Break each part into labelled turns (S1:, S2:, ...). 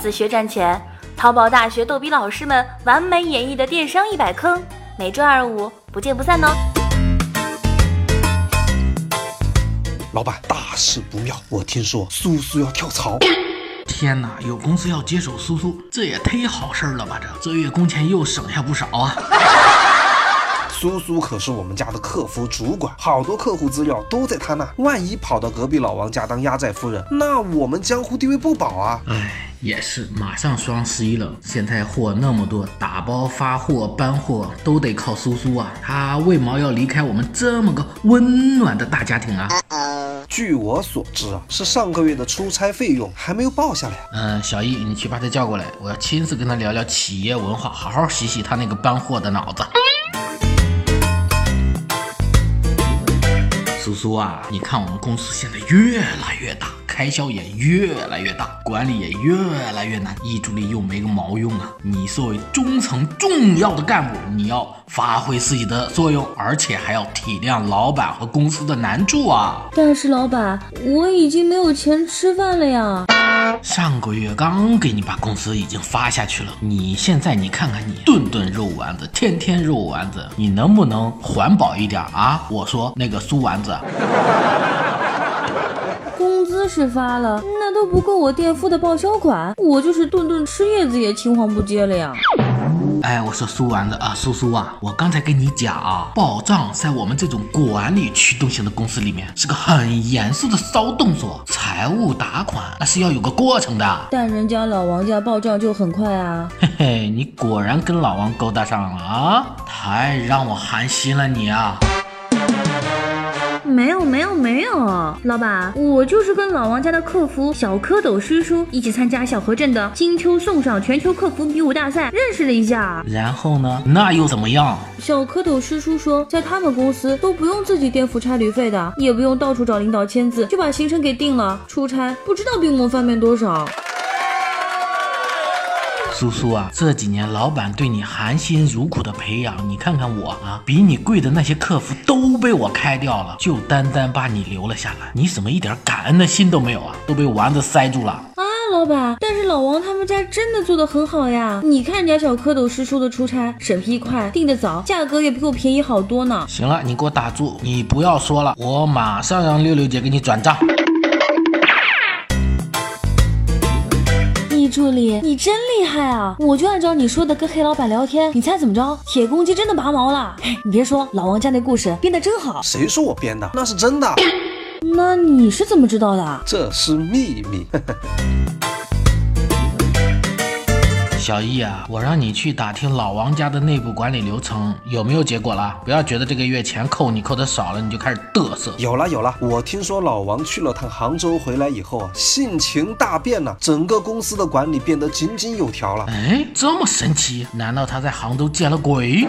S1: 自学赚钱，淘宝大学逗比老师们完美演绎的电商一百坑，每周二五不见不散哦。
S2: 老板，大事不妙，我听说苏苏要跳槽。
S3: 天哪，有公司要接手苏苏，这也忒好事了吧？这这月工钱又省下不少啊！
S2: 苏苏可是我们家的客服主管，好多客户资料都在他那。万一跑到隔壁老王家当压寨夫人，那我们江湖地位不保啊！
S3: 哎，也是，马上双十一了，现在货那么多，打包发货、搬货都得靠苏苏啊。他为毛要离开我们这么个温暖的大家庭啊？
S2: 据我所知啊，是上个月的出差费用还没有报下来。
S3: 嗯，小易，你去把他叫过来，我要亲自跟他聊聊企业文化，好好洗洗他那个搬货的脑子。苏啊，你看我们公司现在越来越大，开销也越来越大，管理也越来越难，意志力又没个毛用啊！你作为中层重要的干部，你要发挥自己的作用，而且还要体谅老板和公司的难处啊！
S4: 但是老板，我已经没有钱吃饭了呀。
S3: 上个月刚给你把工资已经发下去了，你现在你看看你顿顿肉丸子，天天肉丸子，你能不能环保一点啊？我说那个酥丸子，
S4: 工资是发了，那都不够我垫付的报销款，我就是顿顿吃叶子也青黄不接了呀。
S3: 哎，我说苏丸子啊，苏苏啊，我刚才跟你讲啊，报账在我们这种管理驱动型的公司里面是个很严肃的骚动作，财务打款那是要有个过程的。
S4: 但人家老王家报账就很快啊。
S3: 嘿嘿，你果然跟老王勾搭上了啊，太让我寒心了你啊。
S4: 没有没有没有，老板，我就是跟老王家的客服小蝌蚪师叔一起参加小河镇的金秋送上全球客服比武大赛，认识了一下。
S3: 然后呢？那又怎么样？
S4: 小蝌蚪师叔说，在他们公司都不用自己垫付差旅费的，也不用到处找领导签字，就把行程给定了，出差不知道比我们翻面多少。
S3: 苏苏啊，这几年老板对你含辛茹苦的培养，你看看我啊，比你贵的那些客服都被我开掉了，就单单把你留了下来，你怎么一点感恩的心都没有啊？都被丸子塞住了
S4: 啊，老板！但是老王他们家真的做的很好呀，你看人家小蝌蚪师叔的出差审批快，定的早，价格也比我便宜好多呢。
S3: 行了，你给我打住，你不要说了，我马上让六六姐给你转账。
S4: 助理，你真厉害啊！我就按照你说的跟黑老板聊天，你猜怎么着？铁公鸡真的拔毛了！你别说，老王家那故事编得真好。
S2: 谁说我编的？那是真的。
S4: 那你是怎么知道的？
S2: 这是秘密。
S3: 小易啊，我让你去打听老王家的内部管理流程有没有结果了？不要觉得这个月钱扣你扣的少了，你就开始嘚瑟。
S2: 有了有了，我听说老王去了趟杭州回来以后啊，性情大变了，整个公司的管理变得井井有条了。
S3: 哎，这么神奇？难道他在杭州见了鬼？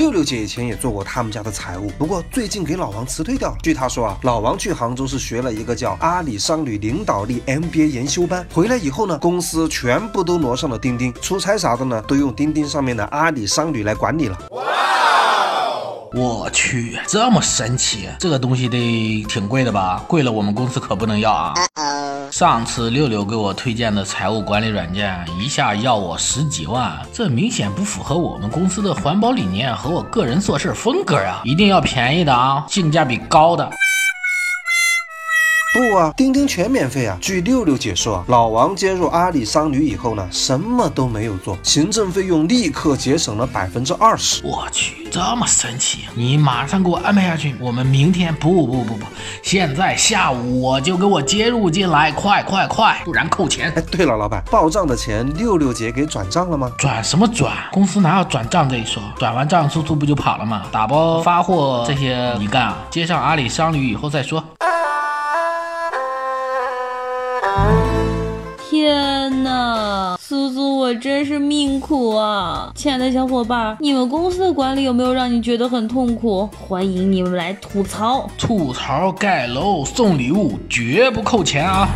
S2: 六六姐以前也做过他们家的财务，不过最近给老王辞退掉了。据她说啊，老王去杭州是学了一个叫阿里商旅领导力 MBA 研修班，回来以后呢，公司全部都挪上了钉钉，出差啥的呢，都用钉钉上面的阿里商旅来管理了。
S3: 我去，这么神奇，这个东西得挺贵的吧？贵了我们公司可不能要啊！上次六六给我推荐的财务管理软件，一下要我十几万，这明显不符合我们公司的环保理念和我个人做事风格啊！一定要便宜的啊，性价比高的。
S2: 不啊，钉钉全免费啊！据六六解说啊，老王接入阿里商旅以后呢，什么都没有做，行政费用立刻节省了百分之二十。
S3: 我去，这么神奇！你马上给我安排下去，我们明天不不不不，现在下午我就给我接入进来，快快快，不然扣钱。
S2: 哎，对了，老板，报账的钱六六姐给转账了吗？
S3: 转什么转？公司哪有转账这一说？转完账，苏苏不就跑了吗？打包发货这些你干啊？接上阿里商旅以后再说。
S4: 天哪，苏苏，我真是命苦啊！亲爱的小伙伴，你们公司的管理有没有让你觉得很痛苦？欢迎你们来吐槽，
S3: 吐槽盖楼送礼物，绝不扣钱啊！